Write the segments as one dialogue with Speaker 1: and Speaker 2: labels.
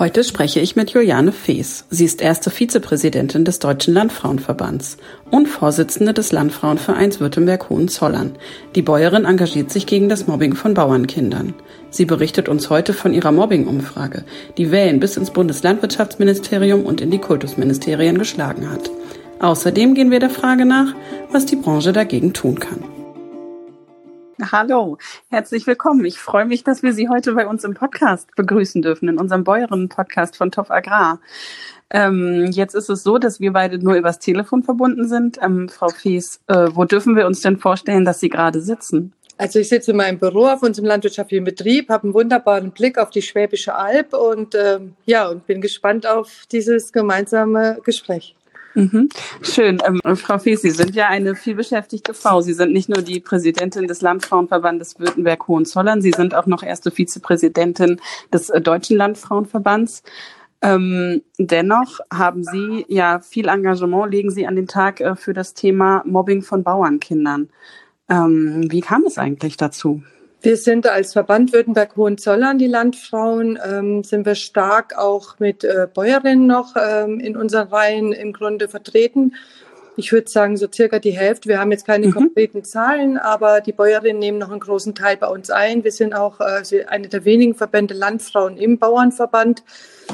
Speaker 1: Heute spreche ich mit Juliane Fees. Sie ist erste Vizepräsidentin des Deutschen Landfrauenverbands und Vorsitzende des Landfrauenvereins Württemberg-Hohenzollern. Die Bäuerin engagiert sich gegen das Mobbing von Bauernkindern. Sie berichtet uns heute von ihrer Mobbing-Umfrage, die Wellen bis ins Bundeslandwirtschaftsministerium und in die Kultusministerien geschlagen hat. Außerdem gehen wir der Frage nach, was die Branche dagegen tun kann. Hallo, herzlich willkommen. Ich freue mich, dass wir Sie heute bei uns im Podcast begrüßen dürfen, in unserem Bäuerinnen-Podcast von Top Agrar. Ähm, jetzt ist es so, dass wir beide nur übers Telefon verbunden sind. Ähm, Frau Fies, äh, wo dürfen wir uns denn vorstellen, dass Sie gerade sitzen?
Speaker 2: Also ich sitze in meinem Büro auf unserem landwirtschaftlichen Betrieb, habe einen wunderbaren Blick auf die Schwäbische Alb und äh, ja und bin gespannt auf dieses gemeinsame Gespräch.
Speaker 1: Mhm. Schön. Ähm, Frau Fies, Sie sind ja eine vielbeschäftigte Frau. Sie sind nicht nur die Präsidentin des Landfrauenverbandes Württemberg-Hohenzollern, Sie sind auch noch erste Vizepräsidentin des äh, Deutschen Landfrauenverbands. Ähm, dennoch haben Sie ja viel Engagement, legen Sie an den Tag äh, für das Thema Mobbing von Bauernkindern. Ähm, wie kam es eigentlich dazu?
Speaker 2: Wir sind als Verband Württemberg-Hohenzollern, die Landfrauen, ähm, sind wir stark auch mit äh, Bäuerinnen noch ähm, in unseren Reihen im Grunde vertreten. Ich würde sagen, so circa die Hälfte. Wir haben jetzt keine mhm. konkreten Zahlen, aber die Bäuerinnen nehmen noch einen großen Teil bei uns ein. Wir sind auch äh, eine der wenigen Verbände Landfrauen im Bauernverband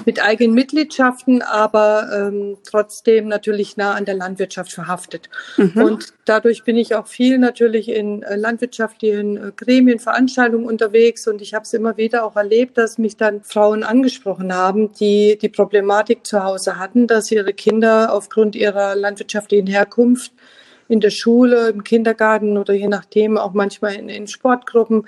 Speaker 2: mit eigenen Mitgliedschaften, aber ähm, trotzdem natürlich nah an der Landwirtschaft verhaftet. Mhm. Und dadurch bin ich auch viel natürlich in äh, landwirtschaftlichen äh, Gremien, Veranstaltungen unterwegs und ich habe es immer wieder auch erlebt, dass mich dann Frauen angesprochen haben, die die Problematik zu Hause hatten, dass ihre Kinder aufgrund ihrer landwirtschaftlichen Herkunft in der Schule, im Kindergarten oder je nachdem auch manchmal in, in Sportgruppen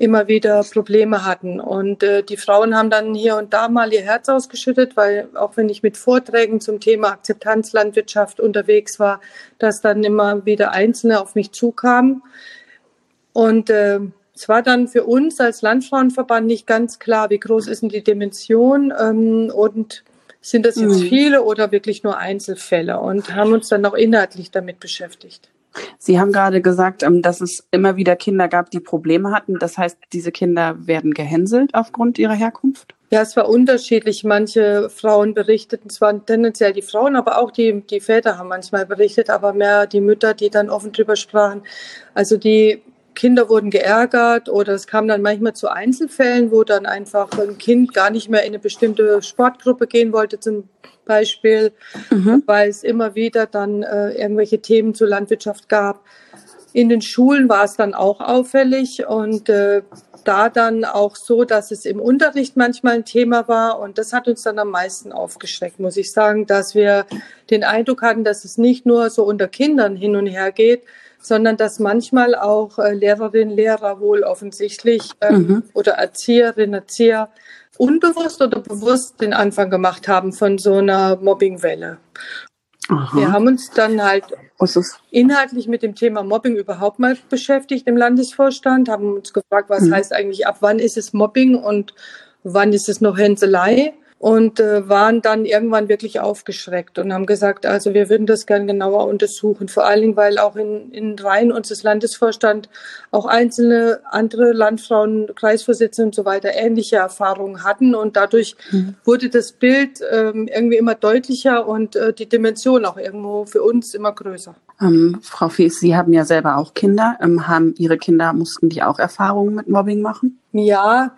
Speaker 2: immer wieder Probleme hatten. Und äh, die Frauen haben dann hier und da mal ihr Herz ausgeschüttet, weil auch wenn ich mit Vorträgen zum Thema Akzeptanzlandwirtschaft unterwegs war, dass dann immer wieder Einzelne auf mich zukamen. Und äh, es war dann für uns als Landfrauenverband nicht ganz klar, wie groß ist denn die Dimension ähm, und sind das jetzt mhm. viele oder wirklich nur Einzelfälle und haben uns dann auch inhaltlich damit beschäftigt.
Speaker 1: Sie haben gerade gesagt, ähm, dass es immer wieder Kinder gab, die Probleme hatten. Das heißt, diese Kinder werden gehänselt aufgrund ihrer Herkunft?
Speaker 2: Ja, es war unterschiedlich. Manche Frauen berichteten, es waren tendenziell die Frauen, aber auch die, die Väter haben manchmal berichtet, aber mehr die Mütter, die dann offen drüber sprachen. Also die Kinder wurden geärgert oder es kam dann manchmal zu Einzelfällen, wo dann einfach ein Kind gar nicht mehr in eine bestimmte Sportgruppe gehen wollte zum Beispiel, mhm. weil es immer wieder dann äh, irgendwelche Themen zur Landwirtschaft gab. In den Schulen war es dann auch auffällig und äh, da dann auch so, dass es im Unterricht manchmal ein Thema war und das hat uns dann am meisten aufgeschreckt, muss ich sagen, dass wir den Eindruck hatten, dass es nicht nur so unter Kindern hin und her geht, sondern dass manchmal auch äh, Lehrerinnen, Lehrer wohl offensichtlich ähm, mhm. oder Erzieherinnen, Erzieher unbewusst oder bewusst den Anfang gemacht haben von so einer Mobbingwelle. Aha. Wir haben uns dann halt inhaltlich mit dem Thema Mobbing überhaupt mal beschäftigt im Landesvorstand, haben uns gefragt, was mhm. heißt eigentlich, ab wann ist es Mobbing und wann ist es noch Hänselei? Und äh, waren dann irgendwann wirklich aufgeschreckt und haben gesagt, also wir würden das gern genauer untersuchen, vor allen Dingen, weil auch in, in Reihen unseres Landesvorstand auch einzelne andere Landfrauen, Kreisvorsitzende und so weiter ähnliche Erfahrungen hatten und dadurch mhm. wurde das Bild ähm, irgendwie immer deutlicher und äh, die Dimension auch irgendwo für uns immer größer.
Speaker 1: Ähm, Frau Fies, Sie haben ja selber auch Kinder. Ähm, haben Ihre Kinder, mussten die auch Erfahrungen mit Mobbing machen?
Speaker 2: Ja,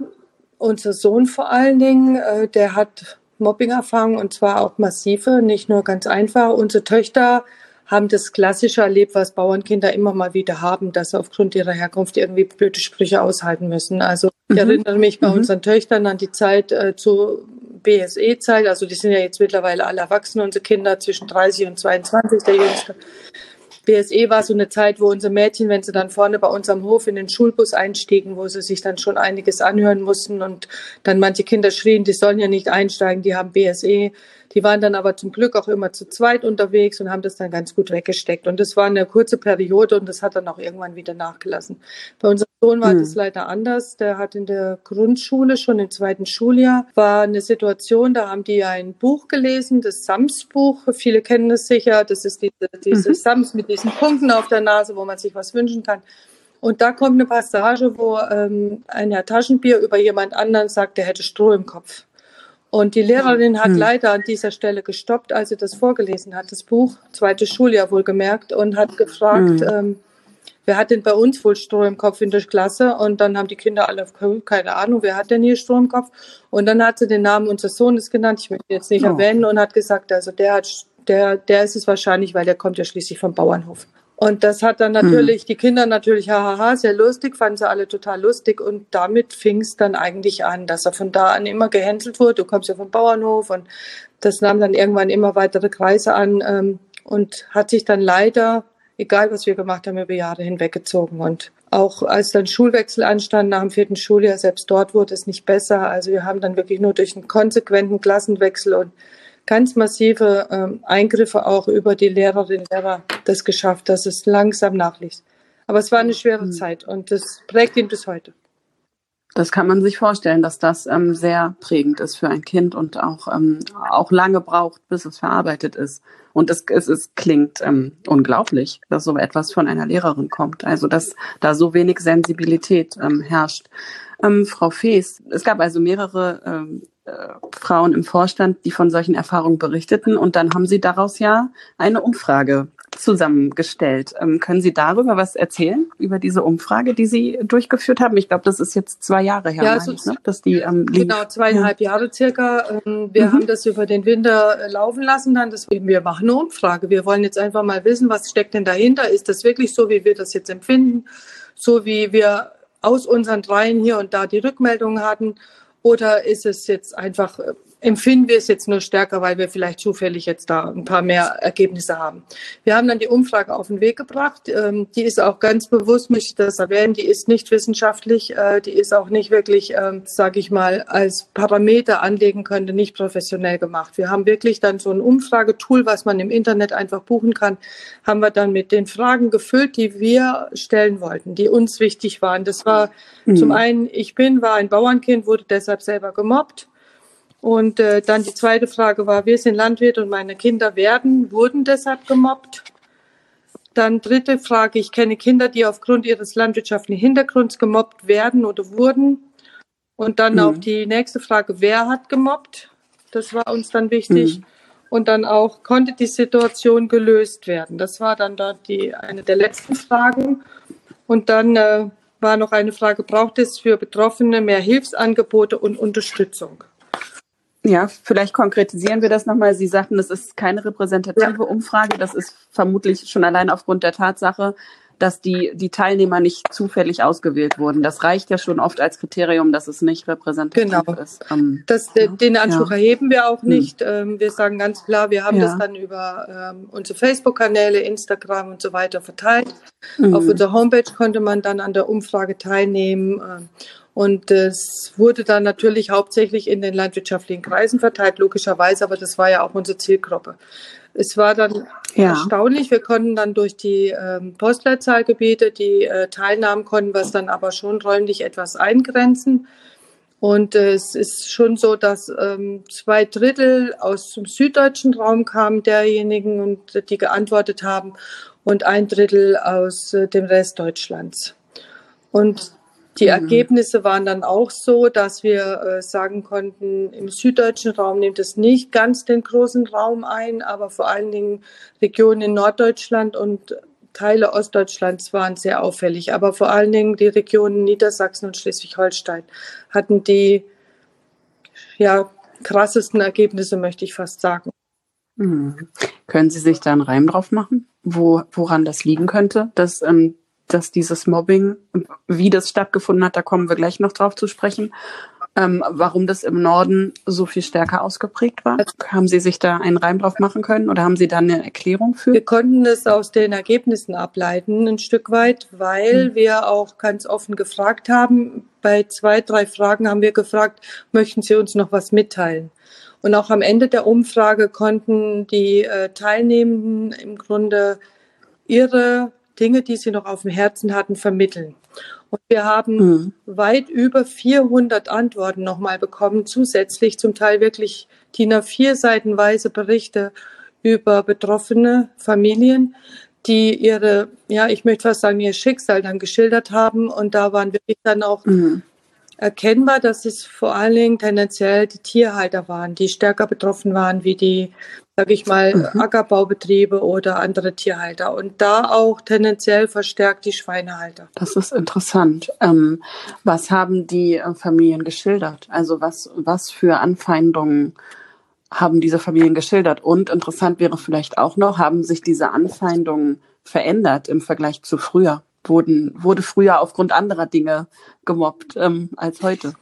Speaker 2: unser Sohn vor allen Dingen, äh, der hat Mobbing-Erfahrungen und zwar auch massive, nicht nur ganz einfach. Unsere Töchter haben das Klassische erlebt, was Bauernkinder immer mal wieder haben, dass sie aufgrund ihrer Herkunft irgendwie blöde Sprüche aushalten müssen. Also ich mhm. erinnere mich bei mhm. unseren Töchtern an die Zeit äh, zu BSE-Zeit, also die sind ja jetzt mittlerweile alle erwachsen, unsere Kinder zwischen 30 und 22, der jüngste. BSE war so eine Zeit, wo unsere Mädchen, wenn sie dann vorne bei uns am Hof in den Schulbus einstiegen, wo sie sich dann schon einiges anhören mussten und dann manche Kinder schrien, die sollen ja nicht einsteigen, die haben BSE, Die waren dann aber zum Glück auch immer zu zweit unterwegs und haben das dann ganz gut weggesteckt. Und das war eine kurze Periode und das hat dann auch irgendwann wieder nachgelassen. Bei unserem Sohn war mhm. das leider anders. Der hat in der Grundschule schon im zweiten Schuljahr war eine Situation, da haben die ein Buch gelesen, das Sams-Buch. Viele kennen es sicher. Das ist diese, diese mhm. Sams mit diesen Punkten auf der Nase, wo man sich was wünschen kann. Und da kommt eine Passage, wo ähm, ein Herr Taschenbier über jemand anderen sagt, der hätte Stroh im Kopf. Und die Lehrerin hat hm. leider an dieser Stelle gestoppt, als sie das vorgelesen hat, das Buch, zweites Schuljahr wohlgemerkt, und hat gefragt, hm. ähm, wer hat denn bei uns wohl Stroh im Kopf in der Klasse? Und dann haben die Kinder alle keine Ahnung, wer hat denn hier Stroh im Kopf? Und dann hat sie den Namen unseres Sohnes genannt, ich möchte jetzt nicht oh. erwähnen, und hat gesagt, also der hat, der, der ist es wahrscheinlich, weil der kommt ja schließlich vom Bauernhof. Und das hat dann natürlich, hm. die Kinder natürlich, hahaha, sehr lustig, fanden sie alle total lustig. Und damit fing es dann eigentlich an, dass er von da an immer gehänselt wurde. Du kommst ja vom Bauernhof und das nahm dann irgendwann immer weitere Kreise an ähm, und hat sich dann leider, egal was wir gemacht haben, über Jahre hinweggezogen. Und auch als dann Schulwechsel anstand nach dem vierten Schuljahr, selbst dort wurde es nicht besser. Also wir haben dann wirklich nur durch einen konsequenten Klassenwechsel und ganz massive ähm, Eingriffe auch über die Lehrerinnen und Lehrer das geschafft, dass es langsam nachließ. Aber es war eine schwere mhm. Zeit und das prägt ihn bis heute.
Speaker 1: Das kann man sich vorstellen, dass das ähm, sehr prägend ist für ein Kind und auch, ähm, auch lange braucht, bis es verarbeitet ist. Und es, es, es klingt ähm, unglaublich, dass so etwas von einer Lehrerin kommt. Also dass da so wenig Sensibilität ähm, herrscht. Ähm, Frau Fees, es gab also mehrere ähm, äh, Frauen im Vorstand, die von solchen Erfahrungen berichteten. Und dann haben Sie daraus ja eine Umfrage zusammengestellt. Ähm, können Sie darüber was erzählen, über diese Umfrage, die Sie durchgeführt haben? Ich glaube, das ist jetzt zwei Jahre her, ja, also, ich, ne? dass die ähm,
Speaker 2: Genau, zweieinhalb ja. Jahre circa. Ähm, wir mhm. haben das über den Winter äh, laufen lassen dann. Deswegen, wir machen eine Umfrage. Wir wollen jetzt einfach mal wissen, was steckt denn dahinter? Ist das wirklich so, wie wir das jetzt empfinden? So wie wir aus unseren dreien hier und da die Rückmeldungen hatten? Oder ist es jetzt einfach äh, empfinden wir es jetzt nur stärker, weil wir vielleicht zufällig jetzt da ein paar mehr Ergebnisse haben. Wir haben dann die Umfrage auf den Weg gebracht. Ähm, die ist auch ganz bewusst, möchte ich das erwähnen, die ist nicht wissenschaftlich, äh, die ist auch nicht wirklich, ähm, sage ich mal, als Parameter anlegen könnte, nicht professionell gemacht. Wir haben wirklich dann so ein Umfragetool, was man im Internet einfach buchen kann, haben wir dann mit den Fragen gefüllt, die wir stellen wollten, die uns wichtig waren. Das war mhm. zum einen, ich bin, war ein Bauernkind, wurde deshalb selber gemobbt. Und äh, dann die zweite Frage war, wir sind Landwirt und meine Kinder werden, wurden deshalb gemobbt. Dann dritte Frage, ich kenne Kinder, die aufgrund ihres landwirtschaftlichen Hintergrunds gemobbt werden oder wurden. Und dann mhm. auch die nächste Frage, wer hat gemobbt? Das war uns dann wichtig. Mhm. Und dann auch, konnte die Situation gelöst werden? Das war dann da die, eine der letzten Fragen. Und dann äh, war noch eine Frage, braucht es für Betroffene mehr Hilfsangebote und Unterstützung?
Speaker 1: Ja, vielleicht konkretisieren wir das nochmal. Sie sagten, das ist keine repräsentative. Umfrage. Das ist vermutlich schon allein aufgrund der Tatsache, dass die, die Teilnehmer nicht zufällig ausgewählt wurden. Das reicht ja schon oft als Kriterium, dass es nicht repräsentativ
Speaker 2: genau. ist. Ähm, das, ja. Den Anspruch ja. erheben wir auch hm. nicht. Hm. Wir sagen ganz klar, wir haben ja. das dann über ähm, unsere Facebook-Kanäle, Instagram und so weiter verteilt. Mhm. Auf unserer Homepage konnte man dann an der Umfrage teilnehmen. Äh, und es wurde dann natürlich hauptsächlich in den landwirtschaftlichen Kreisen verteilt, logischerweise, aber das war ja auch unsere Zielgruppe. Es war dann ja. erstaunlich. Wir konnten dann durch die ähm, Postleitzahlgebiete die äh, Teilnahmen konnten, was dann aber schon räumlich etwas eingrenzen. Und äh, es ist schon so, dass ähm, zwei Drittel aus dem süddeutschen Raum kamen derjenigen und die geantwortet haben und ein Drittel aus äh, dem Rest Deutschlands. Und die mhm. Ergebnisse waren dann auch so, dass wir äh, sagen konnten, im süddeutschen Raum nimmt es nicht ganz den großen Raum ein, aber vor allen Dingen Regionen in Norddeutschland und Teile Ostdeutschlands waren sehr auffällig. Aber vor allen Dingen die Regionen Niedersachsen und Schleswig-Holstein hatten die ja, krassesten Ergebnisse, möchte ich fast sagen.
Speaker 1: Mhm. Können Sie sich da einen Reim drauf machen, wo, woran das liegen könnte, dass ähm, dass dieses Mobbing, wie das stattgefunden hat, da kommen wir gleich noch drauf zu sprechen, ähm, warum das im Norden so viel stärker ausgeprägt war. Haben Sie sich da einen Reim drauf machen können oder haben Sie da eine Erklärung für?
Speaker 2: Wir konnten es aus den Ergebnissen ableiten, ein Stück weit, weil hm. wir auch ganz offen gefragt haben. Bei zwei, drei Fragen haben wir gefragt, möchten Sie uns noch was mitteilen? Und auch am Ende der Umfrage konnten die äh, Teilnehmenden im Grunde ihre Dinge, die sie noch auf dem Herzen hatten, vermitteln. Und wir haben mhm. weit über 400 Antworten nochmal bekommen, zusätzlich zum Teil wirklich DIN A4 seitenweise Berichte über betroffene Familien, die ihre, ja, ich möchte fast sagen, ihr Schicksal dann geschildert haben. Und da waren wirklich dann auch mhm erkennbar, dass es vor allen Dingen tendenziell die Tierhalter waren, die stärker betroffen waren wie die, sage ich mal, mhm. Ackerbaubetriebe oder andere Tierhalter. Und da auch tendenziell verstärkt die Schweinehalter.
Speaker 1: Das ist interessant. Ähm, was haben die äh, Familien geschildert? Also was, was für Anfeindungen haben diese Familien geschildert? Und interessant wäre vielleicht auch noch, haben sich diese Anfeindungen verändert im Vergleich zu früher? Wurden, wurde früher aufgrund anderer Dinge gemobbt ähm, als heute.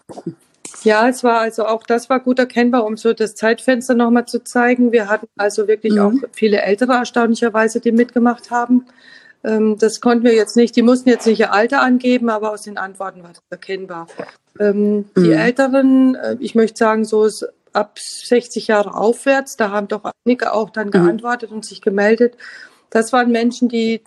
Speaker 2: Ja, es war also auch das war gut erkennbar, um so das Zeitfenster nochmal zu zeigen. Wir hatten also wirklich mhm. auch viele Ältere erstaunlicherweise, die mitgemacht haben. Ähm, das konnten wir jetzt nicht, die mussten jetzt nicht ihr Alter angeben, aber aus den Antworten war das erkennbar. Ähm, mhm. Die Älteren, äh, ich möchte sagen, so ist ab 60 Jahre aufwärts, da haben doch einige auch dann mhm. geantwortet und sich gemeldet. Das waren Menschen, die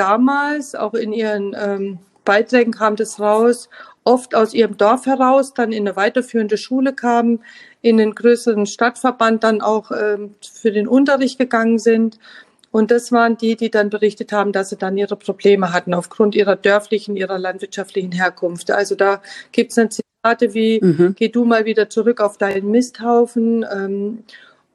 Speaker 2: damals, auch in ihren ähm, Beiträgen kam das raus, oft aus ihrem Dorf heraus, dann in eine weiterführende Schule kamen, in den größeren Stadtverband dann auch ähm, für den Unterricht gegangen sind. Und das waren die, die dann berichtet haben, dass sie dann ihre Probleme hatten aufgrund ihrer dörflichen, ihrer landwirtschaftlichen Herkunft. Also da gibt es dann Zitate wie, mhm. geh du mal wieder zurück auf deinen Misthaufen. Ähm,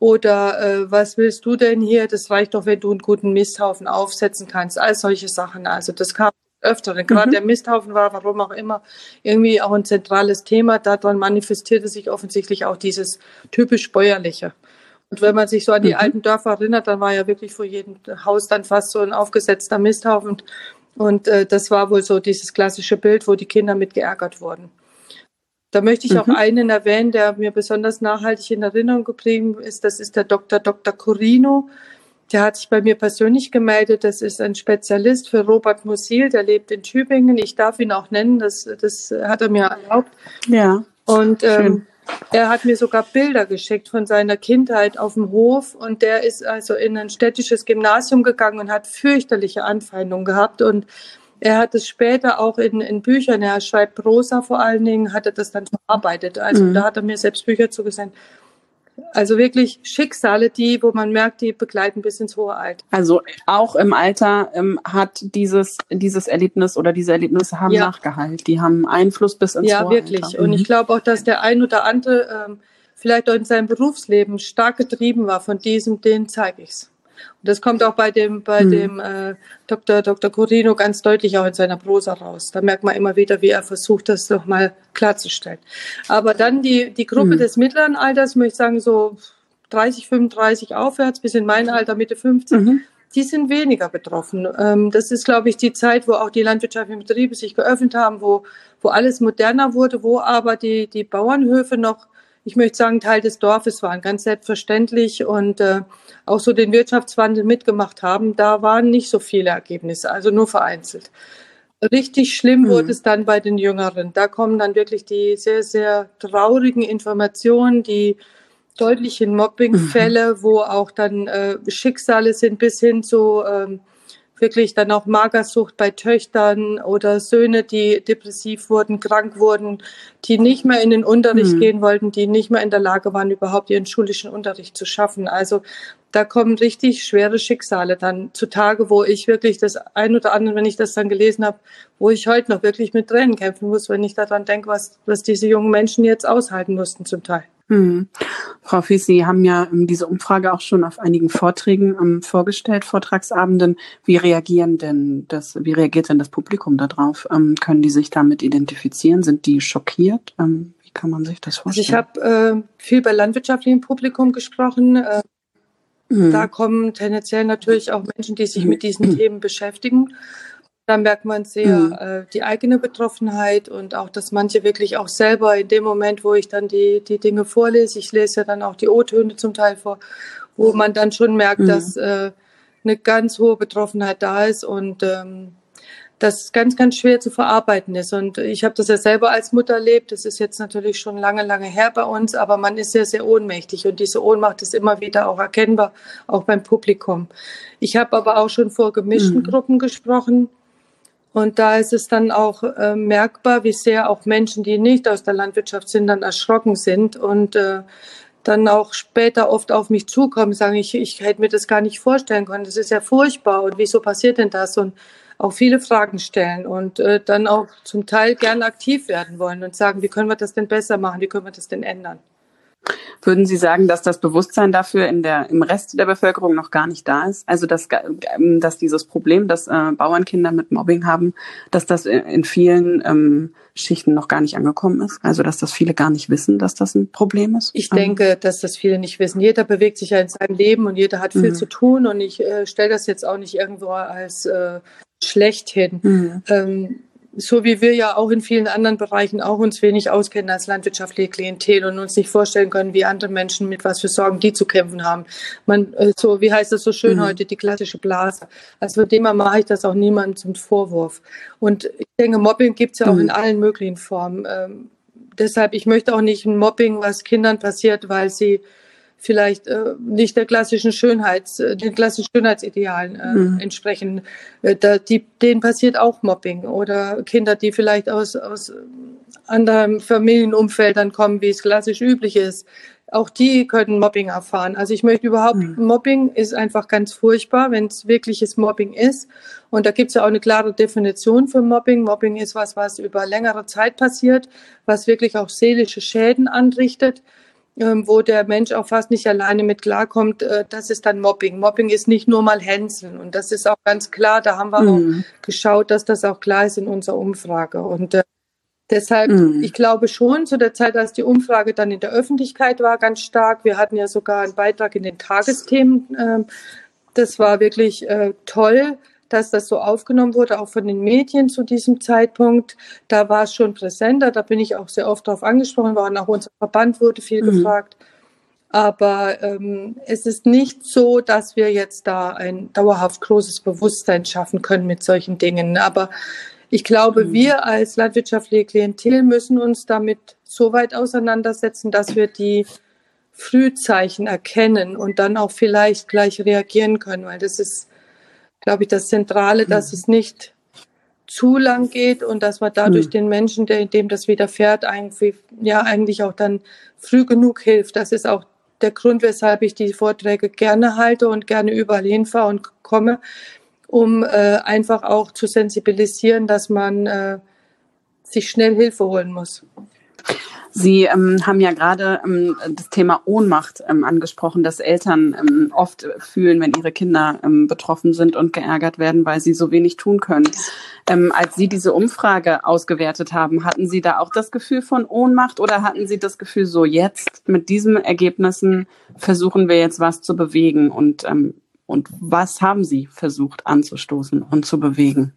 Speaker 2: oder äh, was willst du denn hier? Das reicht doch, wenn du einen guten Misthaufen aufsetzen kannst. All solche Sachen. Also das kam öfter. Gerade mhm. der Misthaufen war, warum auch immer, irgendwie auch ein zentrales Thema. Daran manifestierte sich offensichtlich auch dieses typisch bäuerliche. Und wenn man sich so an die mhm. alten Dörfer erinnert, dann war ja wirklich vor jedem Haus dann fast so ein aufgesetzter Misthaufen. Und äh, das war wohl so dieses klassische Bild, wo die Kinder mit geärgert wurden. Da möchte ich mhm. auch einen erwähnen, der mir besonders nachhaltig in Erinnerung geblieben ist. Das ist der Dr. Dr. Corino. Der hat sich bei mir persönlich gemeldet. Das ist ein Spezialist für Robert Musil. Der lebt in Tübingen. Ich darf ihn auch nennen. Das, das hat er mir erlaubt.
Speaker 1: Ja.
Speaker 2: Und ähm, er hat mir sogar Bilder geschickt von seiner Kindheit auf dem Hof. Und der ist also in ein städtisches Gymnasium gegangen und hat fürchterliche Anfeindungen gehabt. Und er hat es später auch in, in Büchern, er schreibt Prosa vor allen Dingen, hat er das dann verarbeitet. Also mhm. da hat er mir selbst Bücher zugesendet. Also wirklich Schicksale, die, wo man merkt, die begleiten bis ins hohe Alter.
Speaker 1: Also auch im Alter ähm, hat dieses, dieses Erlebnis oder diese Erlebnisse haben ja. Nachgehalt. Die haben Einfluss bis ins
Speaker 2: ja,
Speaker 1: hohe
Speaker 2: wirklich. Alter. Ja, wirklich. Und ich mhm. glaube auch, dass der ein oder andere ähm, vielleicht auch in seinem Berufsleben stark getrieben war von diesem, den zeige ich's. Und das kommt auch bei dem, bei mhm. dem äh, Dr. Dr. Corino ganz deutlich auch in seiner Prosa raus. Da merkt man immer wieder, wie er versucht, das nochmal klarzustellen. Aber dann die, die Gruppe mhm. des mittleren Alters, möchte ich sagen, so 30, 35 aufwärts, bis in mein Alter, Mitte 50, mhm. die sind weniger betroffen. Ähm, das ist, glaube ich, die Zeit, wo auch die landwirtschaftlichen Betriebe sich geöffnet haben, wo, wo alles moderner wurde, wo aber die, die Bauernhöfe noch ich möchte sagen, Teil des Dorfes waren, ganz selbstverständlich und äh, auch so den Wirtschaftswandel mitgemacht haben. Da waren nicht so viele Ergebnisse, also nur vereinzelt. Richtig schlimm mhm. wurde es dann bei den Jüngeren. Da kommen dann wirklich die sehr, sehr traurigen Informationen, die deutlichen Mobbingfälle, mhm. wo auch dann äh, Schicksale sind bis hin zu ähm, wirklich dann auch Magersucht bei Töchtern oder Söhne, die depressiv wurden, krank wurden, die nicht mehr in den Unterricht mhm. gehen wollten, die nicht mehr in der Lage waren, überhaupt ihren schulischen Unterricht zu schaffen. Also da kommen richtig schwere Schicksale dann zutage, wo ich wirklich das ein oder andere, wenn ich das dann gelesen habe, wo ich heute noch wirklich mit Tränen kämpfen muss, wenn ich daran denke, was, was diese jungen Menschen jetzt aushalten mussten zum Teil.
Speaker 1: Hm. Frau Fies, Sie haben ja ähm, diese Umfrage auch schon auf einigen Vorträgen ähm, vorgestellt, Vortragsabenden. Wie reagieren denn das, wie reagiert denn das Publikum darauf? Ähm, können die sich damit identifizieren? Sind die schockiert? Wie kann man sich das vorstellen?
Speaker 2: Also ich habe äh, viel bei landwirtschaftlichem Publikum gesprochen. Äh, hm. Da kommen tendenziell natürlich auch Menschen, die sich mit diesen Themen beschäftigen. Da merkt man sehr mhm. äh, die eigene Betroffenheit und auch, dass manche wirklich auch selber in dem Moment, wo ich dann die, die Dinge vorlese, ich lese ja dann auch die O-Töne zum Teil vor, wo man dann schon merkt, mhm. dass äh, eine ganz hohe Betroffenheit da ist und ähm, das ganz, ganz schwer zu verarbeiten ist. Und ich habe das ja selber als Mutter erlebt. Das ist jetzt natürlich schon lange, lange her bei uns, aber man ist sehr, sehr ohnmächtig. Und diese Ohnmacht ist immer wieder auch erkennbar, auch beim Publikum. Ich habe aber auch schon vor gemischten mhm. Gruppen gesprochen. Und da ist es dann auch äh, merkbar, wie sehr auch Menschen, die nicht aus der Landwirtschaft sind, dann erschrocken sind und äh, dann auch später oft auf mich zukommen, sagen, ich, ich hätte mir das gar nicht vorstellen können. Das ist ja furchtbar und wieso passiert denn das? Und auch viele Fragen stellen und äh, dann auch zum Teil gern aktiv werden wollen und sagen, wie können wir das denn besser machen, wie können wir das denn ändern?
Speaker 1: Würden Sie sagen, dass das Bewusstsein dafür in der, im Rest der Bevölkerung noch gar nicht da ist? Also, dass, ähm, dass dieses Problem, dass äh, Bauernkinder mit Mobbing haben, dass das in vielen ähm, Schichten noch gar nicht angekommen ist? Also, dass das viele gar nicht wissen, dass das ein Problem ist?
Speaker 2: Ich ähm. denke, dass das viele nicht wissen. Jeder bewegt sich ja in seinem Leben und jeder hat viel mhm. zu tun und ich äh, stelle das jetzt auch nicht irgendwo als äh, schlechthin. Mhm. Ähm, so wie wir ja auch in vielen anderen Bereichen auch uns wenig auskennen als landwirtschaftliche Klientel und uns nicht vorstellen können, wie andere Menschen mit was für Sorgen die zu kämpfen haben. Man, äh, so, wie heißt das so schön mhm. heute, die klassische Blase. Also von dem mache ich das auch niemandem zum Vorwurf. Und ich denke, Mobbing gibt es ja auch mhm. in allen möglichen Formen. Ähm, deshalb, ich möchte auch nicht ein Mobbing, was Kindern passiert, weil sie vielleicht äh, nicht der klassischen Schönheits, äh, den klassischen Schönheitsidealen äh, mhm. entsprechen. Äh, da, die, denen passiert auch Mobbing oder Kinder, die vielleicht aus, aus anderen Familienumfeldern kommen, wie es klassisch üblich ist. Auch die können Mobbing erfahren. Also ich möchte überhaupt, mhm. Mobbing ist einfach ganz furchtbar, wenn es wirkliches Mobbing ist. Und da gibt es ja auch eine klare Definition für Mobbing. Mobbing ist was, was über längere Zeit passiert, was wirklich auch seelische Schäden anrichtet wo der Mensch auch fast nicht alleine mit klarkommt, äh, das ist dann Mobbing. Mobbing ist nicht nur mal Hänseln. Und das ist auch ganz klar, da haben wir mhm. auch geschaut, dass das auch klar ist in unserer Umfrage. Und äh, deshalb, mhm. ich glaube schon, zu der Zeit, als die Umfrage dann in der Öffentlichkeit war, ganz stark. Wir hatten ja sogar einen Beitrag in den Tagesthemen. Äh, das war wirklich äh, toll dass das so aufgenommen wurde, auch von den Medien zu diesem Zeitpunkt. Da war es schon präsenter, da bin ich auch sehr oft darauf angesprochen worden, auch unser Verband wurde viel mhm. gefragt. Aber ähm, es ist nicht so, dass wir jetzt da ein dauerhaft großes Bewusstsein schaffen können mit solchen Dingen. Aber ich glaube, mhm. wir als landwirtschaftliche Klientel müssen uns damit so weit auseinandersetzen, dass wir die Frühzeichen erkennen und dann auch vielleicht gleich reagieren können, weil das ist glaube ich, das Zentrale, dass mhm. es nicht zu lang geht und dass man dadurch mhm. den Menschen, der, dem das widerfährt, eigentlich, ja, eigentlich auch dann früh genug hilft. Das ist auch der Grund, weshalb ich die Vorträge gerne halte und gerne überall hinfahre und komme, um äh, einfach auch zu sensibilisieren, dass man äh, sich schnell Hilfe holen muss.
Speaker 1: Sie ähm, haben ja gerade ähm, das Thema Ohnmacht ähm, angesprochen, dass Eltern ähm, oft fühlen, wenn ihre Kinder ähm, betroffen sind und geärgert werden, weil sie so wenig tun können. Ähm, als Sie diese Umfrage ausgewertet haben, hatten Sie da auch das Gefühl von Ohnmacht oder hatten Sie das Gefühl, so jetzt mit diesen Ergebnissen versuchen wir jetzt was zu bewegen und, und was haben Sie versucht anzustoßen und zu bewegen?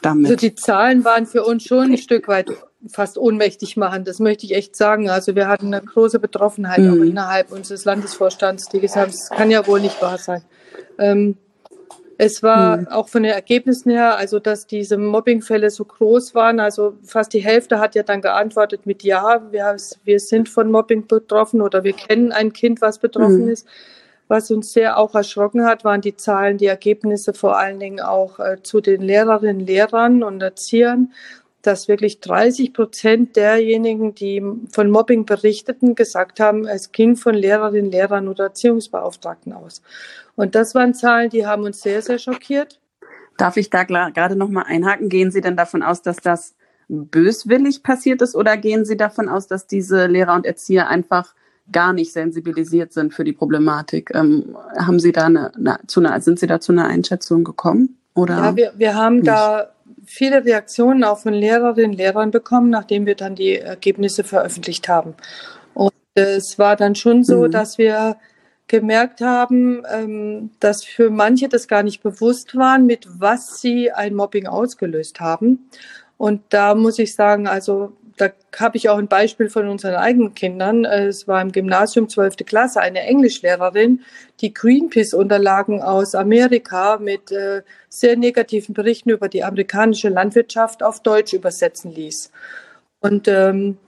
Speaker 2: Damit? Also die Zahlen waren für uns schon ein Stück weit fast ohnmächtig machen. Das möchte ich echt sagen. Also wir hatten eine große Betroffenheit mhm. auch innerhalb unseres Landesvorstands, die gesagt haben, es kann ja wohl nicht wahr sein. Ähm, es war mhm. auch von den Ergebnissen her, also dass diese Mobbingfälle so groß waren, also fast die Hälfte hat ja dann geantwortet mit Ja, wir, wir sind von Mobbing betroffen oder wir kennen ein Kind, was betroffen mhm. ist. Was uns sehr auch erschrocken hat, waren die Zahlen, die Ergebnisse vor allen Dingen auch äh, zu den Lehrerinnen, Lehrern und Erziehern dass wirklich 30 Prozent derjenigen, die von Mobbing berichteten, gesagt haben, es ging von Lehrerinnen, Lehrern oder Erziehungsbeauftragten aus. Und das waren Zahlen, die haben uns sehr, sehr schockiert.
Speaker 1: Darf ich da gerade noch mal einhaken? Gehen Sie denn davon aus, dass das böswillig passiert ist oder gehen Sie davon aus, dass diese Lehrer und Erzieher einfach gar nicht sensibilisiert sind für die Problematik? Ähm, haben Sie da eine, eine, zu einer, sind Sie da zu einer Einschätzung gekommen? Oder
Speaker 2: ja, wir, wir haben nicht? da viele Reaktionen auch von Lehrerinnen und Lehrern bekommen, nachdem wir dann die Ergebnisse veröffentlicht haben. Und es war dann schon so, mhm. dass wir gemerkt haben, ähm, dass für manche das gar nicht bewusst waren, mit was sie ein Mobbing ausgelöst haben. Und da muss ich sagen, also da habe ich auch ein Beispiel von unseren eigenen Kindern. Es war im Gymnasium 12. Klasse eine Englischlehrerin, die Greenpeace-Unterlagen aus Amerika mit äh, sehr negativen Berichten über die amerikanische Landwirtschaft auf Deutsch übersetzen ließ. Und ähm,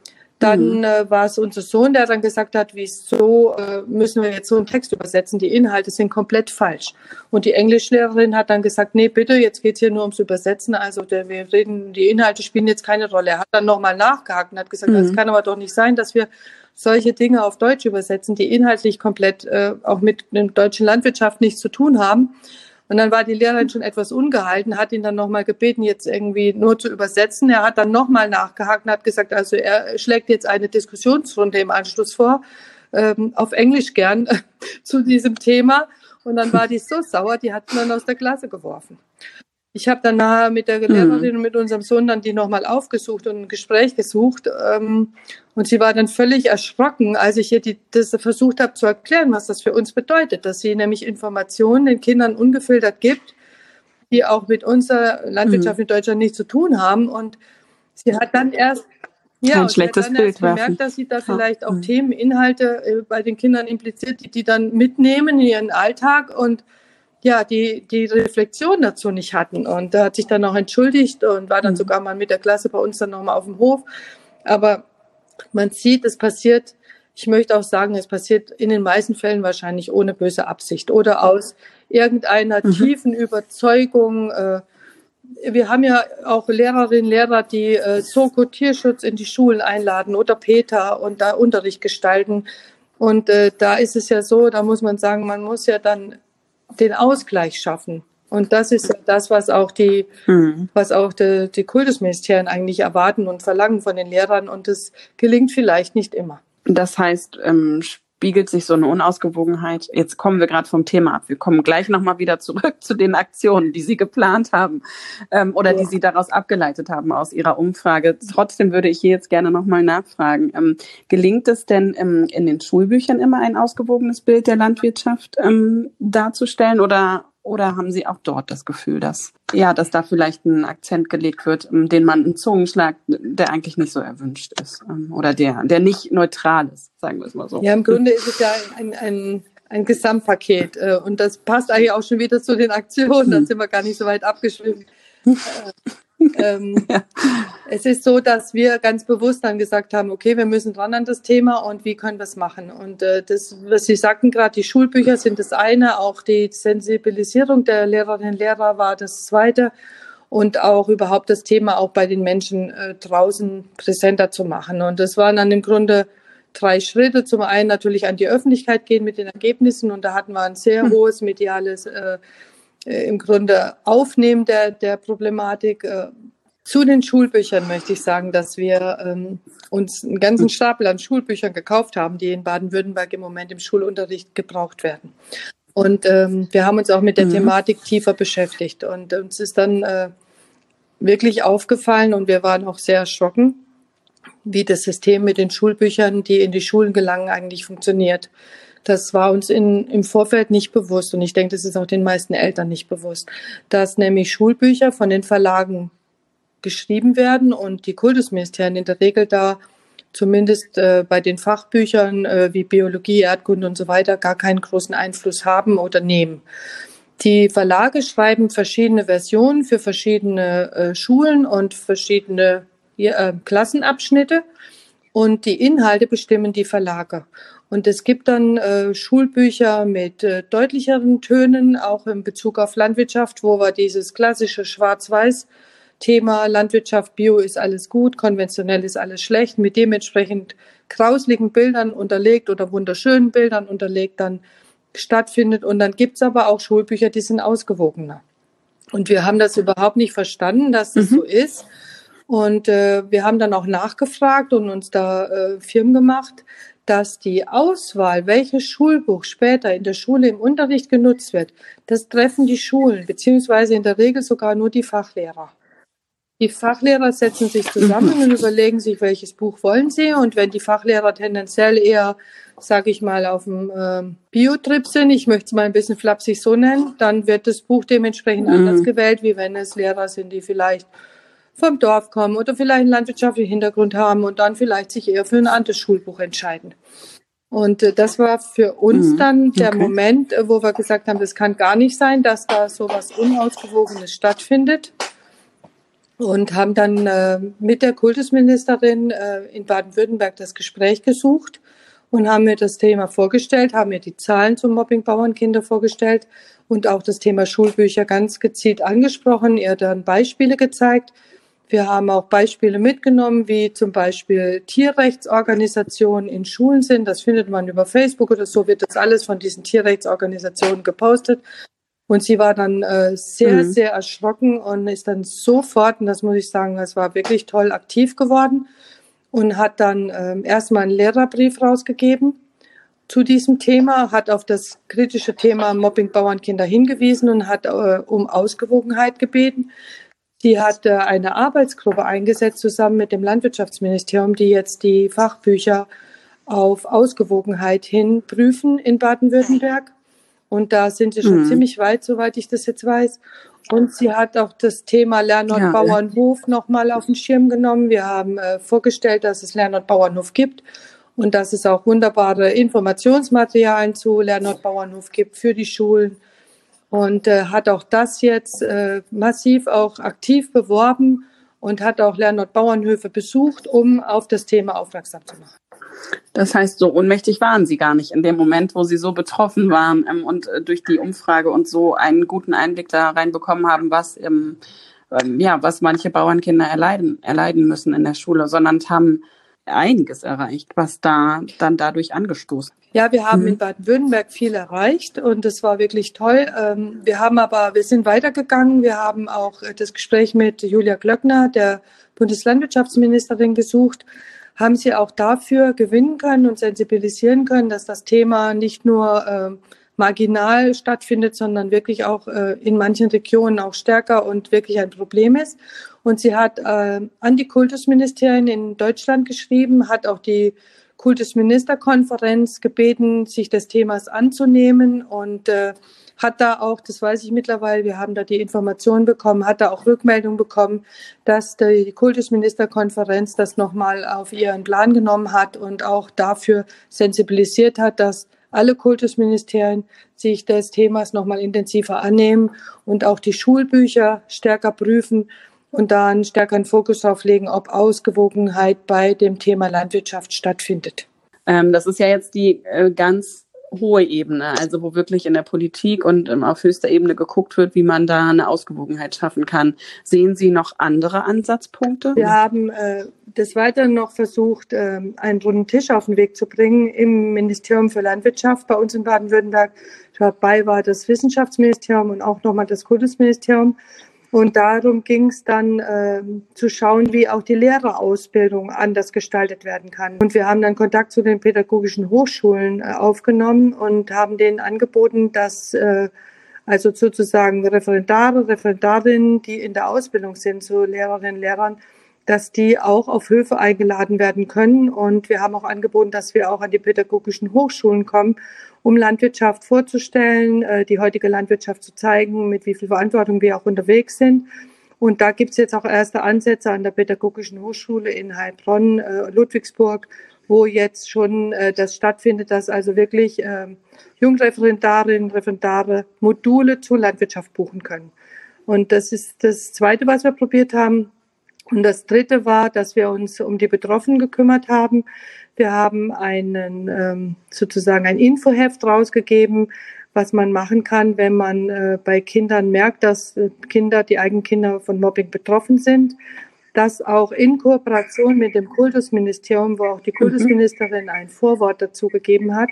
Speaker 2: dann mhm. äh, war es unser Sohn, der dann gesagt hat, wieso äh, müssen wir jetzt so einen Text übersetzen? Die Inhalte sind komplett falsch. Und die Englischlehrerin hat dann gesagt, nee, bitte, jetzt geht's hier nur ums Übersetzen. Also der, wir reden, die Inhalte spielen jetzt keine Rolle. Er hat dann nochmal nachgehakt und hat gesagt, mhm. das kann aber doch nicht sein, dass wir solche Dinge auf Deutsch übersetzen, die inhaltlich komplett äh, auch mit der deutschen Landwirtschaft nichts zu tun haben. Und dann war die Lehrerin schon etwas ungehalten, hat ihn dann nochmal gebeten, jetzt irgendwie nur zu übersetzen. Er hat dann nochmal nachgehakt und hat gesagt, also er schlägt jetzt eine Diskussionsrunde im Anschluss vor, ähm, auf Englisch gern, zu diesem Thema. Und dann war die so sauer, die hat ihn dann aus der Klasse geworfen. Ich habe dann nachher mit der Lehrerin mhm. und mit unserem Sohn dann die nochmal aufgesucht und ein Gespräch gesucht. Ähm, und sie war dann völlig erschrocken, als ich ihr die, das versucht habe zu erklären, was das für uns bedeutet, dass sie nämlich Informationen den Kindern ungefiltert gibt, die auch mit unserer Landwirtschaft mhm. in Deutschland nichts zu tun haben. Und sie hat dann erst ja,
Speaker 1: Kein schlechtes
Speaker 2: dann
Speaker 1: Bild
Speaker 2: erst gemerkt, dass sie da vielleicht auch mhm. Themen, Inhalte äh, bei den Kindern impliziert, die die dann mitnehmen in ihren Alltag und ja, die, die Reflexion dazu nicht hatten. Und da hat sich dann auch entschuldigt und war dann mhm. sogar mal mit der Klasse bei uns dann nochmal auf dem Hof. Aber man sieht, es passiert, ich möchte auch sagen, es passiert in den meisten Fällen wahrscheinlich ohne böse Absicht oder aus irgendeiner mhm. tiefen Überzeugung. Äh, wir haben ja auch Lehrerinnen, Lehrer, die äh, Soko Tierschutz in die Schulen einladen oder Peter und da Unterricht gestalten. Und äh, da ist es ja so, da muss man sagen, man muss ja dann den Ausgleich schaffen. Und das ist ja das, was auch die, mhm. was auch die, die Kultusministerien eigentlich erwarten und verlangen von den Lehrern. Und das gelingt vielleicht nicht immer.
Speaker 1: Das heißt, ähm, spiegelt sich so eine Unausgewogenheit. Jetzt kommen wir gerade vom Thema ab. Wir kommen gleich nochmal wieder zurück zu den Aktionen, die Sie geplant haben ähm, oder ja. die Sie daraus abgeleitet haben aus Ihrer Umfrage. Trotzdem würde ich hier jetzt gerne nochmal nachfragen. Ähm, gelingt es denn ähm, in den Schulbüchern immer ein ausgewogenes Bild der Landwirtschaft ähm, darzustellen oder oder haben Sie auch dort das Gefühl, dass, ja, dass da vielleicht ein Akzent gelegt wird, ähm, den man einen Zungenschlag, der eigentlich nicht so erwünscht ist ähm, oder der, der nicht neutral ist, sagen wir es mal so.
Speaker 2: Ja, im Grunde ist es ja ein, ein, ein Gesamtpaket äh, und das passt eigentlich auch schon wieder zu den Aktionen, da hm. sind wir gar nicht so weit abgeschrieben. Äh, ähm, ja. Es ist so, dass wir ganz bewusst dann gesagt haben, okay, wir müssen dran an das Thema und wie können wir es machen? Und äh, das, was Sie sagten gerade, die Schulbücher sind das eine, auch die Sensibilisierung der Lehrerinnen und Lehrer war das zweite und auch überhaupt das Thema auch bei den Menschen äh, draußen präsenter zu machen. Und das waren dann im Grunde drei Schritte. Zum einen natürlich an die Öffentlichkeit gehen mit den Ergebnissen und da hatten wir ein sehr hm. hohes mediales äh, äh, im Grunde Aufnehmen der, der Problematik. Äh, zu den Schulbüchern möchte ich sagen, dass wir ähm, uns einen ganzen Stapel an Schulbüchern gekauft haben, die in Baden-Württemberg im Moment im Schulunterricht gebraucht werden. Und ähm, wir haben uns auch mit der mhm. Thematik tiefer beschäftigt. Und uns ist dann äh, wirklich aufgefallen und wir waren auch sehr erschrocken, wie das System mit den Schulbüchern, die in die Schulen gelangen, eigentlich funktioniert. Das war uns in, im Vorfeld nicht bewusst und ich denke, das ist auch den meisten Eltern nicht bewusst, dass nämlich Schulbücher von den Verlagen geschrieben werden und die Kultusministerien in der Regel da zumindest äh, bei den Fachbüchern äh, wie Biologie, Erdkunde und so weiter gar keinen großen Einfluss haben oder nehmen. Die Verlage schreiben verschiedene Versionen für verschiedene äh, Schulen und verschiedene äh, Klassenabschnitte und die Inhalte bestimmen die Verlage. Und es gibt dann äh, Schulbücher mit äh, deutlicheren Tönen, auch in Bezug auf Landwirtschaft, wo wir dieses klassische Schwarz-Weiß Thema Landwirtschaft, Bio ist alles gut, konventionell ist alles schlecht, mit dementsprechend grausligen Bildern unterlegt oder wunderschönen Bildern unterlegt dann stattfindet. Und dann gibt's aber auch Schulbücher, die sind ausgewogener. Und wir haben das überhaupt nicht verstanden, dass das mhm. so ist. Und äh, wir haben dann auch nachgefragt und uns da äh, Firmen gemacht, dass die Auswahl, welches Schulbuch später in der Schule im Unterricht genutzt wird, das treffen die Schulen, beziehungsweise in der Regel sogar nur die Fachlehrer. Die Fachlehrer setzen sich zusammen und überlegen sich, welches Buch wollen sie. Und wenn die Fachlehrer tendenziell eher, sage ich mal, auf dem äh, Biotrip sind, ich möchte es mal ein bisschen flapsig so nennen, dann wird das Buch dementsprechend mhm. anders gewählt, wie wenn es Lehrer sind, die vielleicht vom Dorf kommen oder vielleicht einen landwirtschaftlichen Hintergrund haben und dann vielleicht sich eher für ein anderes Schulbuch entscheiden. Und äh, das war für uns mhm. dann der okay. Moment, äh, wo wir gesagt haben, das kann gar nicht sein, dass da so was Unausgewogenes stattfindet. Und haben dann äh, mit der Kultusministerin äh, in Baden-Württemberg das Gespräch gesucht und haben mir das Thema vorgestellt, haben mir die Zahlen zum Mobbing Bauernkinder vorgestellt und auch das Thema Schulbücher ganz gezielt angesprochen, ihr dann Beispiele gezeigt wir haben auch Beispiele mitgenommen, wie zum Beispiel Tierrechtsorganisationen in Schulen sind. Das findet man über Facebook oder so, wird das alles von diesen Tierrechtsorganisationen gepostet. Und sie war dann äh, sehr, mhm. sehr erschrocken und ist dann sofort, und das muss ich sagen, es war wirklich toll, aktiv geworden und hat dann äh, erstmal einen Lehrerbrief rausgegeben zu diesem Thema, hat auf das kritische Thema Mobbing Bauernkinder hingewiesen und hat äh, um Ausgewogenheit gebeten. Die hat eine Arbeitsgruppe eingesetzt zusammen mit dem Landwirtschaftsministerium, die jetzt die Fachbücher auf Ausgewogenheit hin prüfen in Baden-Württemberg. Und da sind sie schon mhm. ziemlich weit, soweit ich das jetzt weiß. Und sie hat auch das Thema Lernort ja, Bauernhof nochmal auf den Schirm genommen. Wir haben äh, vorgestellt, dass es Lernort Bauernhof gibt und dass es auch wunderbare Informationsmaterialien zu Lernort Bauernhof gibt für die Schulen und äh, hat auch das jetzt äh, massiv auch aktiv beworben und hat auch Lernort Bauernhöfe besucht, um auf das Thema aufmerksam zu machen.
Speaker 1: Das heißt, so ohnmächtig waren Sie gar nicht in dem Moment, wo Sie so betroffen waren ähm, und äh, durch die Umfrage und so einen guten Einblick da reinbekommen haben, was ähm, ähm, ja, was manche Bauernkinder erleiden, erleiden müssen in der Schule, sondern haben einiges erreicht, was da dann dadurch angestoßen.
Speaker 2: Ja, wir haben mhm. in Baden-Württemberg viel erreicht und es war wirklich toll. Ähm, wir haben aber, wir sind weitergegangen. Wir haben auch äh, das Gespräch mit Julia Glöckner, der Bundeslandwirtschaftsministerin, gesucht. Haben sie auch dafür gewinnen können und sensibilisieren können, dass das Thema nicht nur äh, marginal stattfindet, sondern wirklich auch äh, in manchen Regionen auch stärker und wirklich ein Problem ist. Und sie hat äh, an die Kultusministerien in Deutschland geschrieben, hat auch die Kultusministerkonferenz gebeten, sich des Themas anzunehmen und äh, hat da auch, das weiß ich mittlerweile, wir haben da die Informationen bekommen, hat da auch Rückmeldung bekommen, dass die Kultusministerkonferenz das nochmal auf ihren Plan genommen hat und auch dafür sensibilisiert hat, dass alle Kultusministerien sich des Themas nochmal intensiver annehmen und auch die Schulbücher stärker prüfen und da einen stärkeren Fokus darauf legen, ob Ausgewogenheit bei dem Thema Landwirtschaft stattfindet.
Speaker 1: Ähm, das ist ja jetzt die äh, ganz hohe Ebene, also wo wirklich in der Politik und ähm, auf höchster Ebene geguckt wird, wie man da eine Ausgewogenheit schaffen kann. Sehen Sie noch andere Ansatzpunkte?
Speaker 2: Wir haben äh, des Weiteren noch versucht, äh, einen runden Tisch auf den Weg zu bringen im Ministerium für Landwirtschaft bei uns in Baden-Württemberg. Dabei war das Wissenschaftsministerium und auch nochmal das Kultusministerium. Und darum ging es dann äh, zu schauen, wie auch die Lehrerausbildung anders gestaltet werden kann. Und wir haben dann Kontakt zu den pädagogischen Hochschulen äh, aufgenommen und haben denen angeboten, dass äh, also sozusagen Referendare, Referendarinnen, die in der Ausbildung sind, zu Lehrerinnen, Lehrern, dass die auch auf Höfe eingeladen werden können. Und wir haben auch angeboten, dass wir auch an die pädagogischen Hochschulen kommen, um Landwirtschaft vorzustellen, äh, die heutige Landwirtschaft zu zeigen, mit wie viel Verantwortung wir auch unterwegs sind. Und da gibt es jetzt auch erste Ansätze an der Pädagogischen Hochschule in Heilbronn, äh, Ludwigsburg, wo jetzt schon äh, das stattfindet, dass also wirklich Jungreferendarinnen, Referendare Module zur Landwirtschaft buchen können. Und das ist das Zweite, was wir probiert haben. Und das Dritte war, dass wir uns um die Betroffenen gekümmert haben. Wir haben einen ähm, sozusagen ein Infoheft rausgegeben, was man machen kann, wenn man äh, bei Kindern merkt, dass äh, Kinder, die eigenen Kinder von Mobbing betroffen sind. Das auch in Kooperation mit dem Kultusministerium, wo auch die mhm. Kultusministerin ein Vorwort dazu gegeben hat.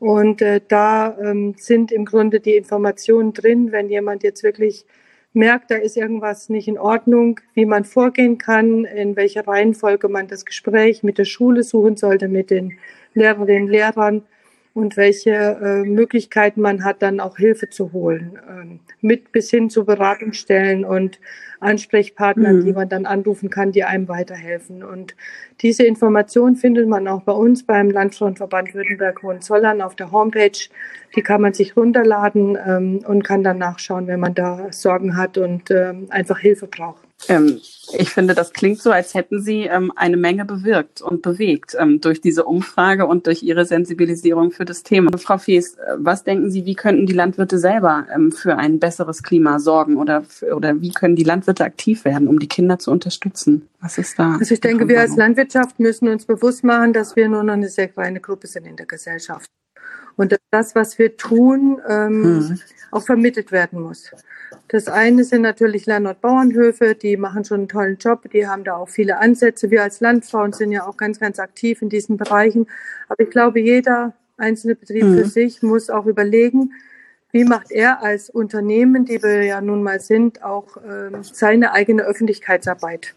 Speaker 2: Und äh, da ähm, sind im Grunde die Informationen drin, wenn jemand jetzt wirklich merkt, da ist irgendwas nicht in Ordnung, wie man vorgehen kann, in welcher Reihenfolge man das Gespräch mit der Schule suchen sollte, mit den Lehrerinnen, Lehrern und welche äh, Möglichkeiten man hat, dann auch Hilfe zu holen, ähm, mit bis hin zu Beratungsstellen und Ansprechpartnern, mhm. die man dann anrufen kann, die einem weiterhelfen. Und diese Information findet man auch bei uns beim Landfrontverband Württemberg-Hohenzollern auf der Homepage. Die kann man sich runterladen ähm, und kann dann nachschauen, wenn man da Sorgen hat und ähm, einfach Hilfe braucht.
Speaker 1: Ähm, ich finde, das klingt so, als hätten Sie ähm, eine Menge bewirkt und bewegt ähm, durch diese Umfrage und durch Ihre Sensibilisierung für das Thema. Frau Fees, äh, was denken Sie, wie könnten die Landwirte selber ähm, für ein besseres Klima sorgen oder, oder wie können die Landwirte aktiv werden, um die Kinder zu unterstützen? Was ist da?
Speaker 2: Also ich denke, wir als Landwirtschaft müssen uns bewusst machen, dass wir nur noch eine sehr kleine Gruppe sind in der Gesellschaft. Und dass das, was wir tun, ähm, hm. Auch vermittelt werden muss. Das eine sind natürlich Land- und Bauernhöfe, die machen schon einen tollen Job, die haben da auch viele Ansätze. Wir als Landfrauen sind ja auch ganz, ganz aktiv in diesen Bereichen. Aber ich glaube, jeder einzelne Betrieb mhm. für sich muss auch überlegen, wie macht er als Unternehmen, die wir ja nun mal sind, auch ähm, seine eigene Öffentlichkeitsarbeit.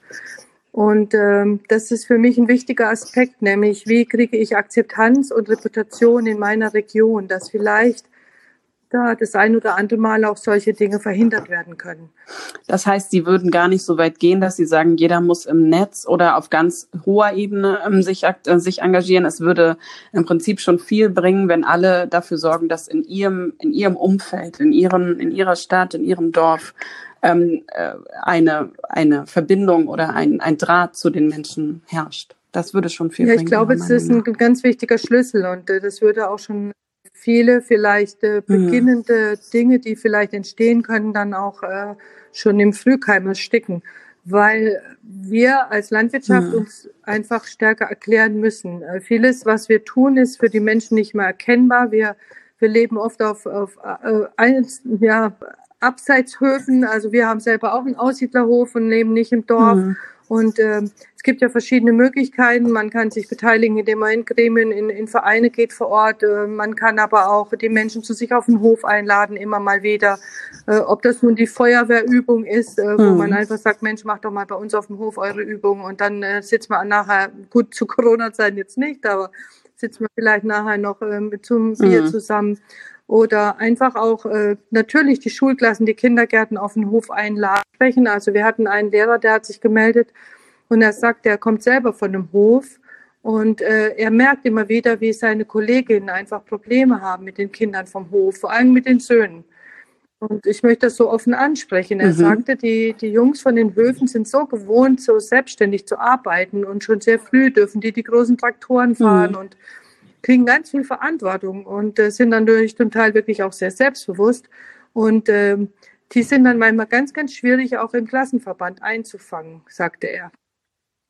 Speaker 2: Und ähm, das ist für mich ein wichtiger Aspekt, nämlich wie kriege ich Akzeptanz und Reputation in meiner Region, dass vielleicht da das ein oder andere Mal auch solche Dinge verhindert werden können.
Speaker 1: Das heißt, Sie würden gar nicht so weit gehen, dass Sie sagen, jeder muss im Netz oder auf ganz hoher Ebene ähm, sich, äh, sich engagieren. Es würde im Prinzip schon viel bringen, wenn alle dafür sorgen, dass in ihrem, in ihrem Umfeld, in ihren, in ihrer Stadt, in ihrem Dorf ähm, äh, eine, eine Verbindung oder ein, ein Draht zu den Menschen herrscht. Das würde schon viel
Speaker 2: ja,
Speaker 1: bringen.
Speaker 2: Ich glaube, es ist ein ganz wichtiger Schlüssel und äh, das würde auch schon viele vielleicht äh, mhm. beginnende mhm. Dinge, die vielleicht entstehen können, dann auch äh, schon im Frühkeim ersticken, weil wir als Landwirtschaft mhm. uns einfach stärker erklären müssen. Äh, vieles, was wir tun, ist für die Menschen nicht mehr erkennbar. Wir, wir leben oft auf, auf äh, ein, ja, Abseitshöfen. Also wir haben selber auch einen Aussiedlerhof und leben nicht im Dorf. Mhm. Und äh, es gibt ja verschiedene Möglichkeiten. Man kann sich beteiligen, indem man in Gremien, in, in Vereine geht vor Ort. Äh, man kann aber auch die Menschen zu sich auf den Hof einladen, immer mal wieder. Äh, ob das nun die Feuerwehrübung ist, äh, wo mhm. man einfach sagt, Mensch, macht doch mal bei uns auf dem Hof eure Übung. Und dann äh, sitzt man nachher, gut zu Corona-Zeiten jetzt nicht, aber sitzt man vielleicht nachher noch ähm, zum Bier mhm. zusammen oder einfach auch äh, natürlich die Schulklassen, die Kindergärten auf den Hof einladen. Also wir hatten einen Lehrer, der hat sich gemeldet und er sagt, er kommt selber von dem Hof und äh, er merkt immer wieder, wie seine Kolleginnen einfach Probleme haben mit den Kindern vom Hof, vor allem mit den Söhnen. Und ich möchte das so offen ansprechen. Er mhm. sagte, die, die Jungs von den Höfen sind so gewohnt, so selbstständig zu arbeiten und schon sehr früh dürfen die die großen Traktoren fahren mhm. und kriegen ganz viel Verantwortung und äh, sind dann durch zum Teil wirklich auch sehr selbstbewusst. Und äh, die sind dann manchmal ganz, ganz schwierig auch im Klassenverband einzufangen, sagte er.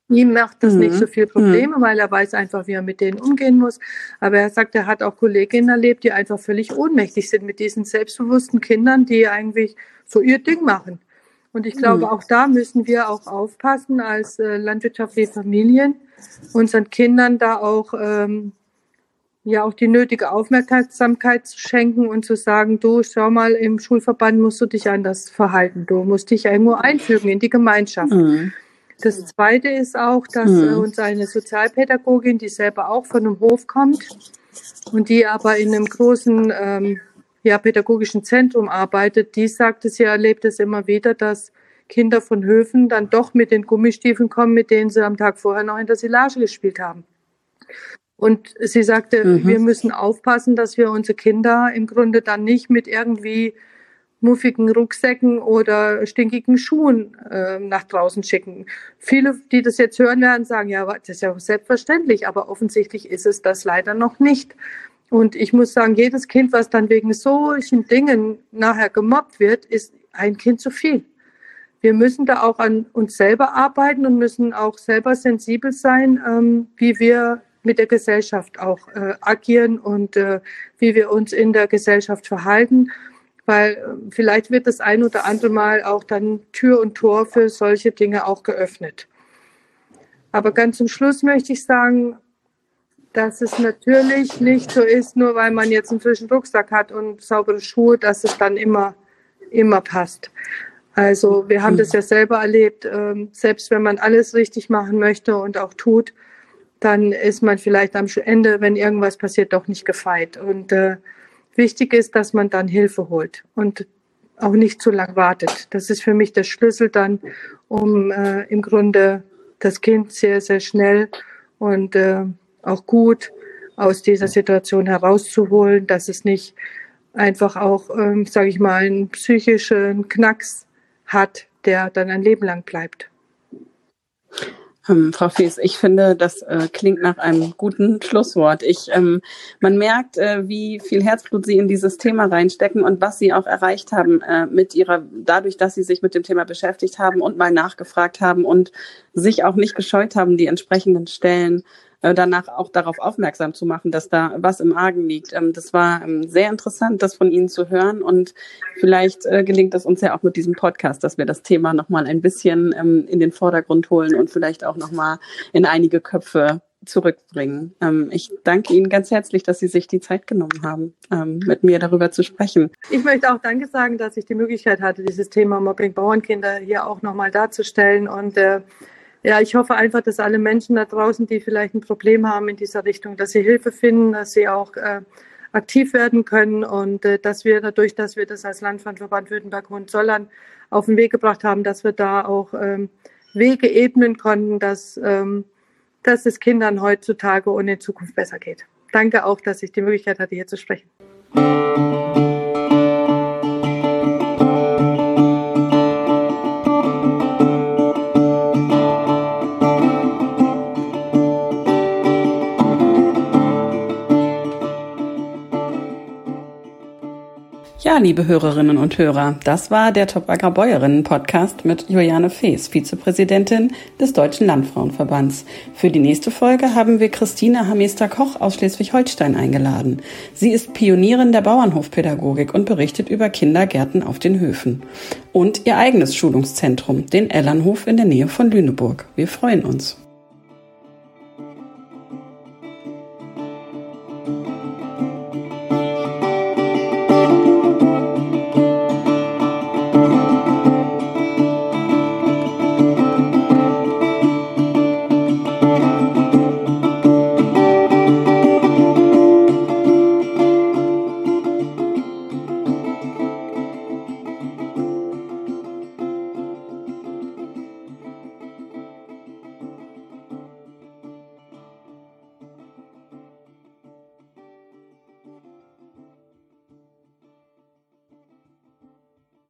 Speaker 2: Ihm macht das mhm. nicht so viel Probleme, mhm. weil er weiß einfach, wie er mit denen umgehen muss. Aber er sagt, er hat auch Kolleginnen erlebt, die einfach völlig ohnmächtig sind mit diesen selbstbewussten Kindern, die eigentlich so ihr Ding machen. Und ich glaube, mhm. auch da müssen wir auch aufpassen als äh, landwirtschaftliche Familien, unseren Kindern da auch ähm, ja auch die nötige Aufmerksamkeit zu schenken und zu sagen, du schau mal, im Schulverband musst du dich anders verhalten, du musst dich irgendwo einfügen in die Gemeinschaft. Mhm. Das Zweite ist auch, dass mhm. uns eine Sozialpädagogin, die selber auch von einem Hof kommt und die aber in einem großen ähm, ja, pädagogischen Zentrum arbeitet, die sagt, sie erlebt es immer wieder, dass Kinder von Höfen dann doch mit den Gummistiefeln kommen, mit denen sie am Tag vorher noch in der Silage gespielt haben. Und sie sagte, mhm. wir müssen aufpassen, dass wir unsere Kinder im Grunde dann nicht mit irgendwie muffigen Rucksäcken oder stinkigen Schuhen äh, nach draußen schicken. Viele, die das jetzt hören werden, sagen, ja, das ist ja selbstverständlich, aber offensichtlich ist es das leider noch nicht. Und ich muss sagen, jedes Kind, was dann wegen solchen Dingen nachher gemobbt wird, ist ein Kind zu viel. Wir müssen da auch an uns selber arbeiten und müssen auch selber sensibel sein, ähm, wie wir mit der Gesellschaft auch äh, agieren und äh, wie wir uns in der Gesellschaft verhalten, weil äh, vielleicht wird das ein oder andere Mal auch dann Tür und Tor für solche Dinge auch geöffnet. Aber ganz zum Schluss möchte ich sagen, dass es natürlich nicht so ist, nur weil man jetzt einen frischen Rucksack hat und saubere Schuhe, dass es dann immer, immer passt. Also wir haben das ja selber erlebt, ähm, selbst wenn man alles richtig machen möchte und auch tut, dann ist man vielleicht am Ende, wenn irgendwas passiert, doch nicht gefeit. Und äh, wichtig ist, dass man dann Hilfe holt und auch nicht zu lang wartet. Das ist für mich der Schlüssel dann, um äh, im Grunde das Kind sehr, sehr schnell und äh, auch gut aus dieser Situation herauszuholen, dass es nicht einfach auch, ähm, sage ich mal, einen psychischen Knacks hat, der dann ein Leben lang bleibt.
Speaker 1: Ähm, Frau Fies, ich finde, das äh, klingt nach einem guten Schlusswort. Ich, ähm, man merkt, äh, wie viel Herzblut Sie in dieses Thema reinstecken und was Sie auch erreicht haben äh, mit Ihrer, dadurch, dass Sie sich mit dem Thema beschäftigt haben und mal nachgefragt haben und sich auch nicht gescheut haben, die entsprechenden Stellen äh, danach auch darauf aufmerksam zu machen, dass da was im Argen liegt. Ähm, das war ähm, sehr interessant, das von Ihnen zu hören und vielleicht äh, gelingt es uns ja auch mit diesem Podcast, dass wir das Thema nochmal ein bisschen ähm, in den Vordergrund holen und vielleicht auch nochmal in einige Köpfe zurückbringen. ich danke Ihnen ganz herzlich, dass Sie sich die Zeit genommen haben, mit mir darüber zu sprechen.
Speaker 2: Ich möchte auch Danke sagen, dass ich die Möglichkeit hatte, dieses Thema Mobbing Bauernkinder hier auch nochmal darzustellen und äh, ja, ich hoffe einfach, dass alle Menschen da draußen, die vielleicht ein Problem haben in dieser Richtung, dass sie Hilfe finden, dass sie auch äh, aktiv werden können und äh, dass wir dadurch, dass wir das als Landfrauenverband Württemberg-Hohenzollern auf den Weg gebracht haben, dass wir da auch ähm, Wege ebnen konnten, dass, ähm, dass es Kindern heutzutage und in Zukunft besser geht. Danke auch, dass ich die Möglichkeit hatte, hier zu sprechen.
Speaker 1: Ja, liebe Hörerinnen und Hörer, das war der Top Bäuerinnen Podcast mit Juliane Fees, Vizepräsidentin des Deutschen Landfrauenverbands. Für die nächste Folge haben wir Christine Hamester-Koch aus Schleswig-Holstein eingeladen. Sie ist Pionierin der Bauernhofpädagogik und berichtet über Kindergärten auf den Höfen. Und ihr eigenes Schulungszentrum, den Ellernhof in der Nähe von Lüneburg. Wir freuen uns.